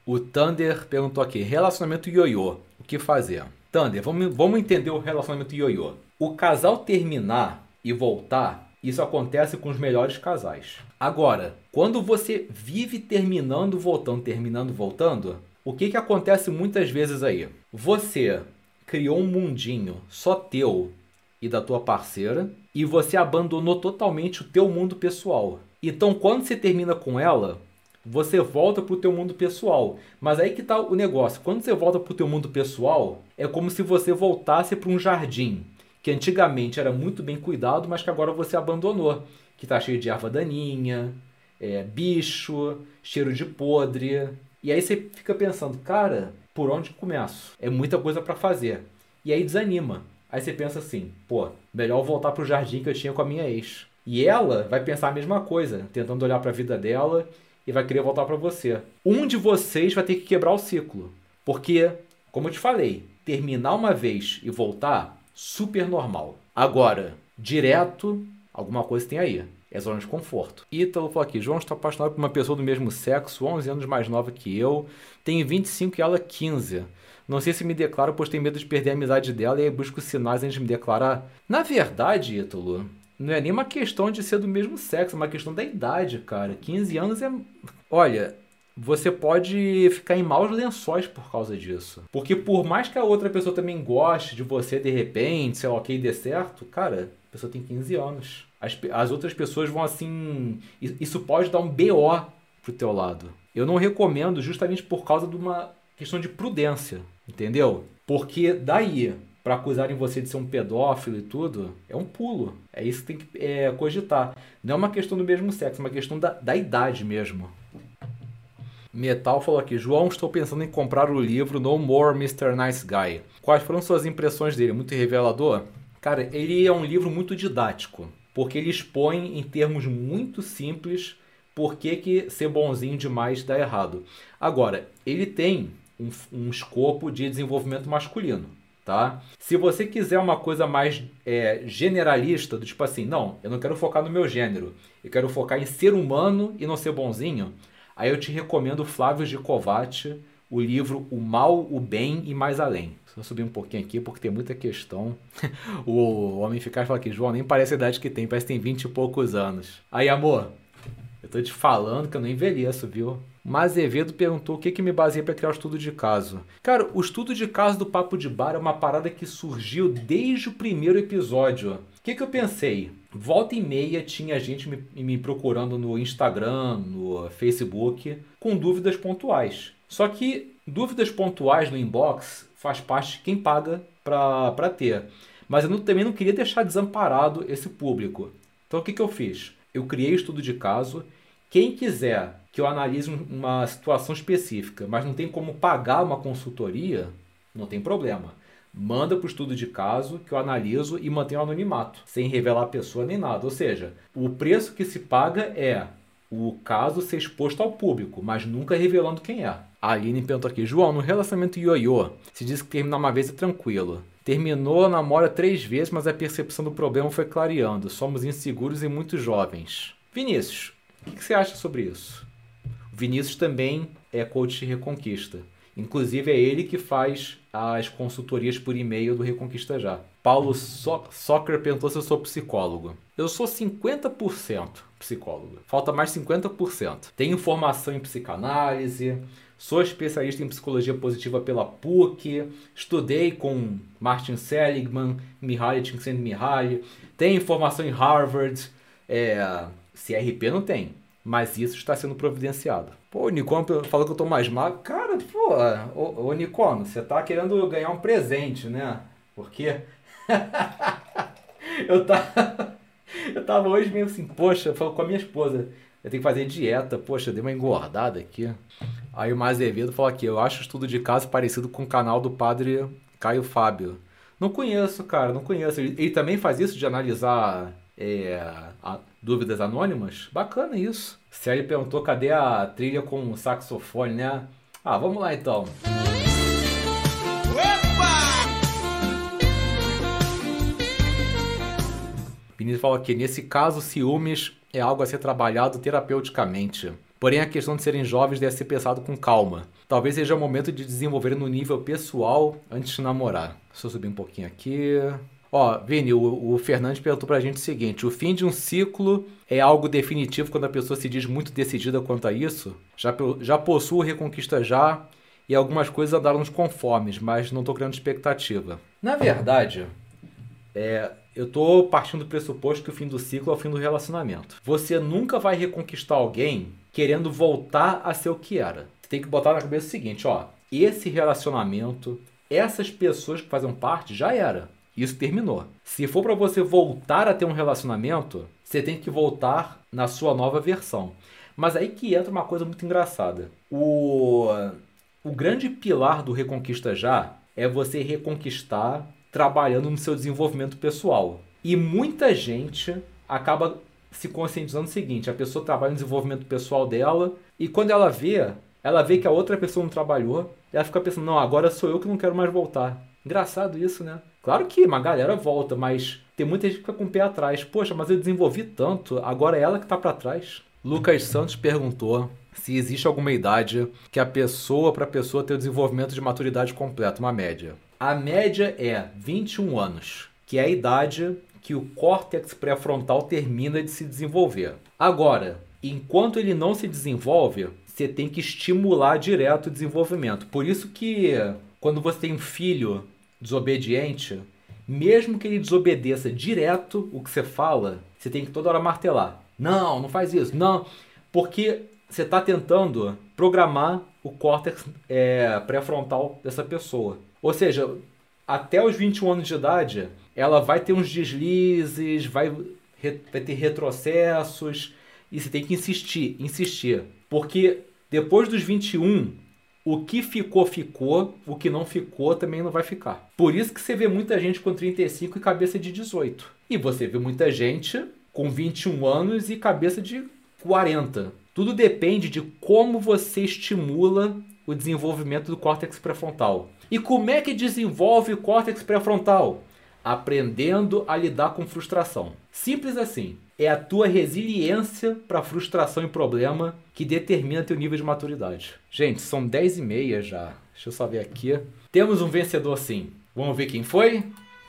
O Thunder perguntou aqui: relacionamento ioiô, o que fazer? Thunder, vamos, vamos entender o relacionamento ioiô. O casal terminar e voltar isso acontece com os melhores casais. Agora, quando você vive terminando, voltando, terminando, voltando, o que, que acontece muitas vezes aí? Você criou um mundinho só teu e da tua parceira e você abandonou totalmente o teu mundo pessoal. Então, quando você termina com ela, você volta para o teu mundo pessoal. Mas aí que está o negócio. Quando você volta para o teu mundo pessoal, é como se você voltasse para um jardim que antigamente era muito bem cuidado, mas que agora você abandonou, que está cheio de erva daninha, é, bicho, cheiro de podre. E aí você fica pensando, cara, por onde começo? É muita coisa para fazer. E aí desanima. Aí você pensa assim, pô, melhor voltar pro jardim que eu tinha com a minha ex. E ela vai pensar a mesma coisa, tentando olhar para a vida dela e vai querer voltar para você. Um de vocês vai ter que quebrar o ciclo. Porque, como eu te falei, terminar uma vez e voltar super normal. Agora, direto, alguma coisa tem aí. É zona de conforto. Ítalo falou aqui: João está apaixonado por uma pessoa do mesmo sexo, 11 anos mais nova que eu, tem 25 e ela 15. Não sei se me declaro, pois tenho medo de perder a amizade dela e aí busco sinais antes de me declarar. Na verdade, Ítalo, não é nem uma questão de ser do mesmo sexo, é uma questão da idade, cara. 15 anos é. Olha, você pode ficar em maus lençóis por causa disso. Porque por mais que a outra pessoa também goste de você de repente, sei lá, ok, dê certo, cara, a pessoa tem 15 anos. As, as outras pessoas vão assim. Isso pode dar um BO pro teu lado. Eu não recomendo justamente por causa de uma questão de prudência, entendeu? Porque daí para acusarem você de ser um pedófilo e tudo, é um pulo. É isso que tem que é, cogitar. Não é uma questão do mesmo sexo, é uma questão da, da idade mesmo. Metal falou aqui, João, estou pensando em comprar o livro No More Mr. Nice Guy. Quais foram suas impressões dele? Muito revelador? Cara, ele é um livro muito didático, porque ele expõe em termos muito simples por que, que ser bonzinho demais dá errado. Agora, ele tem um, um escopo de desenvolvimento masculino tá? Se você quiser uma coisa mais é, generalista, do tipo assim, não, eu não quero focar no meu gênero, eu quero focar em ser humano e não ser bonzinho, aí eu te recomendo Flávio Gicovati, o livro O Mal, o Bem e Mais Além. Só subir um pouquinho aqui porque tem muita questão. o homem ficar fala que João nem parece a idade que tem, parece que tem 20 e poucos anos. Aí, amor, eu tô te falando que eu não envelheço, viu? Mazevedo perguntou o que, que me baseia para criar o estudo de caso. Cara, o estudo de caso do Papo de Bar é uma parada que surgiu desde o primeiro episódio. O que, que eu pensei? Volta e meia tinha gente me, me procurando no Instagram, no Facebook, com dúvidas pontuais. Só que dúvidas pontuais no inbox faz parte de quem paga para ter. Mas eu não, também não queria deixar desamparado esse público. Então o que, que eu fiz? Eu criei estudo de caso. Quem quiser que eu analise uma situação específica, mas não tem como pagar uma consultoria, não tem problema. Manda para o estudo de caso que eu analiso e mantenho o anonimato, sem revelar a pessoa nem nada. Ou seja, o preço que se paga é o caso ser exposto ao público, mas nunca revelando quem é. A Aline perguntou aqui, João, no relacionamento ioiô, se diz que terminar uma vez é tranquilo. Terminou, namora três vezes, mas a percepção do problema foi clareando. Somos inseguros e muito jovens. Vinícius, o que você acha sobre isso? Vinícius também é coach de Reconquista. Inclusive é ele que faz as consultorias por e-mail do Reconquista Já. Paulo so Soccer perguntou se eu sou psicólogo. Eu sou 50% psicólogo. Falta mais 50%. Tenho formação em psicanálise, sou especialista em psicologia positiva pela PUC, estudei com Martin Seligman, Mihaly Csikszentmihalyi, tenho formação em Harvard, é, CRP não tem, mas isso está sendo providenciado. Pô, o Nicono falou que eu tô mais magro. Cara, pô, ô, ô você tá querendo ganhar um presente, né? Porque eu tava eu tava hoje meio assim, poxa, com a minha esposa, eu tenho que fazer dieta, poxa, dei uma engordada aqui. Aí o Mazevedo falou aqui, eu acho o estudo de caso parecido com o canal do padre Caio Fábio. Não conheço, cara, não conheço. Ele, ele também faz isso de analisar é, a, dúvidas anônimas? Bacana isso. Célio perguntou cadê a trilha com o saxofone, né? Ah, vamos lá então. Vinícius fala aqui, nesse caso, ciúmes é algo a ser trabalhado terapeuticamente. Porém, a questão de serem jovens deve ser pensado com calma. Talvez seja o momento de desenvolver no nível pessoal antes de namorar. Deixa eu subir um pouquinho aqui. Ó, Vini, o, o Fernandes perguntou pra gente o seguinte: o fim de um ciclo é algo definitivo quando a pessoa se diz muito decidida quanto a isso? Já, já possuo Reconquista Já e algumas coisas andaram nos conformes, mas não estou criando expectativa. Na verdade, é, eu estou partindo do pressuposto que o fim do ciclo é o fim do relacionamento. Você nunca vai reconquistar alguém querendo voltar a ser o que era. Você tem que botar na cabeça o seguinte, ó, esse relacionamento, essas pessoas que fazem parte já era. Isso terminou. Se for para você voltar a ter um relacionamento, você tem que voltar na sua nova versão. Mas aí que entra uma coisa muito engraçada. O, o grande pilar do Reconquista Já é você reconquistar trabalhando no seu desenvolvimento pessoal. E muita gente acaba se conscientizando o seguinte: a pessoa trabalha no desenvolvimento pessoal dela e quando ela vê, ela vê que a outra pessoa não trabalhou, ela fica pensando: não, agora sou eu que não quero mais voltar. Engraçado isso, né? Claro que uma galera volta, mas tem muita gente que fica com o pé atrás. Poxa, mas eu desenvolvi tanto, agora é ela que tá para trás. Lucas Santos perguntou se existe alguma idade que a pessoa para pessoa ter o desenvolvimento de maturidade completo, uma média. A média é 21 anos, que é a idade que o córtex pré-frontal termina de se desenvolver. Agora, enquanto ele não se desenvolve, você tem que estimular direto o desenvolvimento. Por isso que quando você tem um filho desobediente, mesmo que ele desobedeça direto o que você fala, você tem que toda hora martelar. Não, não faz isso. Não, porque você está tentando programar o córtex é, pré-frontal dessa pessoa. Ou seja, até os 21 anos de idade, ela vai ter uns deslizes, vai, vai ter retrocessos, e você tem que insistir, insistir. Porque depois dos 21, o que ficou, ficou, o que não ficou também não vai ficar. Por isso que você vê muita gente com 35 e cabeça de 18. E você vê muita gente com 21 anos e cabeça de 40. Tudo depende de como você estimula o desenvolvimento do córtex pré-frontal. E como é que desenvolve o córtex pré-frontal? Aprendendo a lidar com frustração. Simples assim. É a tua resiliência para frustração e problema que determina teu nível de maturidade. Gente, são 10 e meia já. Deixa eu só ver aqui. Temos um vencedor sim. Vamos ver quem foi?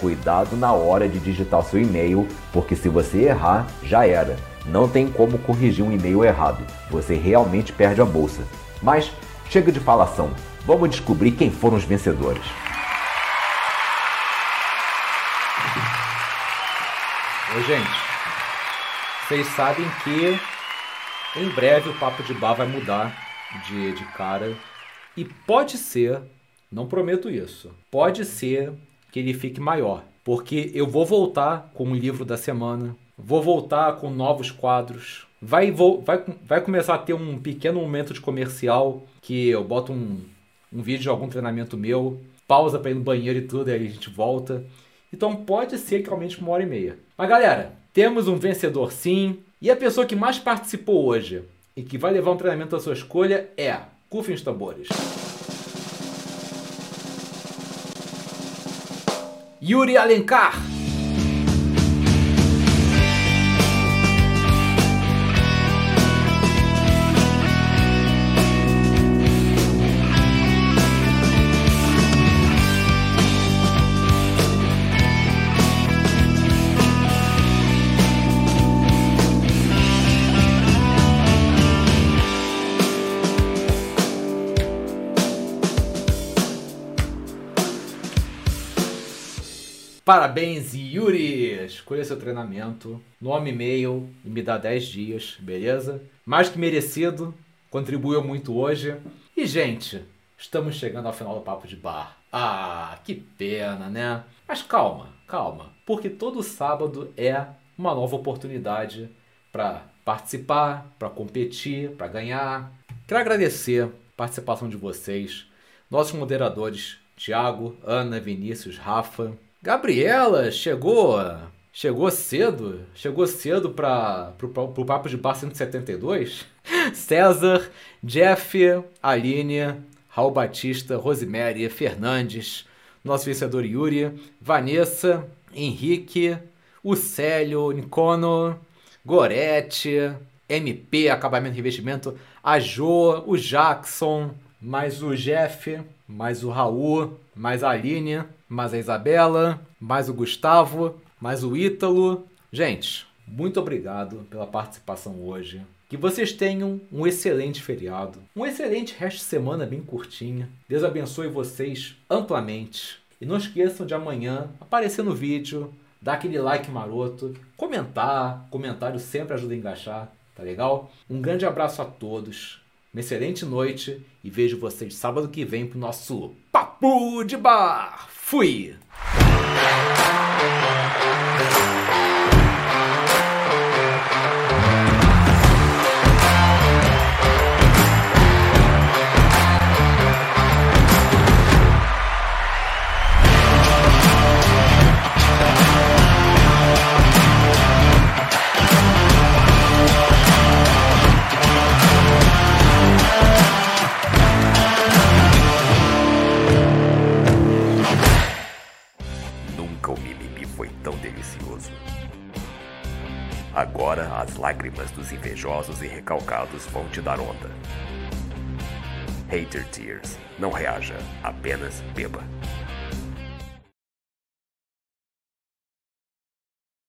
Cuidado na hora de digitar seu e-mail, porque se você errar, já era. Não tem como corrigir um e-mail errado. Você realmente perde a bolsa. Mas chega de falação. Vamos descobrir quem foram os vencedores. Oi, gente. Vocês sabem que em breve o Papo de Bar vai mudar de, de cara. E pode ser, não prometo isso, pode ser que ele fique maior. Porque eu vou voltar com o livro da semana, vou voltar com novos quadros, vai, vou, vai, vai começar a ter um pequeno momento de comercial que eu boto um, um vídeo de algum treinamento meu, pausa para ir no banheiro e tudo, aí a gente volta. Então pode ser que aumente uma hora e meia. Mas galera, temos um vencedor sim. E a pessoa que mais participou hoje e que vai levar um treinamento à sua escolha é Cufem os Tambores. Yuri Alencar. Parabéns, Yuri! Escolha seu treinamento, nome e-mail e me dá 10 dias, beleza? Mais que merecido, contribuiu muito hoje. E, gente, estamos chegando ao final do Papo de Bar. Ah, que pena, né? Mas calma, calma, porque todo sábado é uma nova oportunidade para participar, para competir, para ganhar. Quero agradecer a participação de vocês, nossos moderadores Tiago, Ana, Vinícius, Rafa, Gabriela chegou, chegou cedo, chegou cedo para o Papo de Bar 172. César, Jeff, Aline, Raul Batista, Rosemary, Fernandes, nosso vencedor Yuri, Vanessa, Henrique, o Célio, Nicono, Gorete, MP, Acabamento e Revestimento, a Jo, o Jackson, mais o Jeff, mais o Raul, mais a Aline, mais a Isabela, mais o Gustavo, mais o Ítalo. Gente, muito obrigado pela participação hoje. Que vocês tenham um excelente feriado, um excelente resto de semana bem curtinha. Deus abençoe vocês amplamente. E não esqueçam de amanhã aparecer no vídeo, dar aquele like maroto, comentar. Comentário sempre ajuda a engaixar, tá legal? Um grande abraço a todos uma excelente noite e vejo vocês sábado que vem pro nosso Papo de Bar. Fui! Lágrimas dos invejosos e recalcados vão te dar onda. Hater Tears. Não reaja, apenas beba.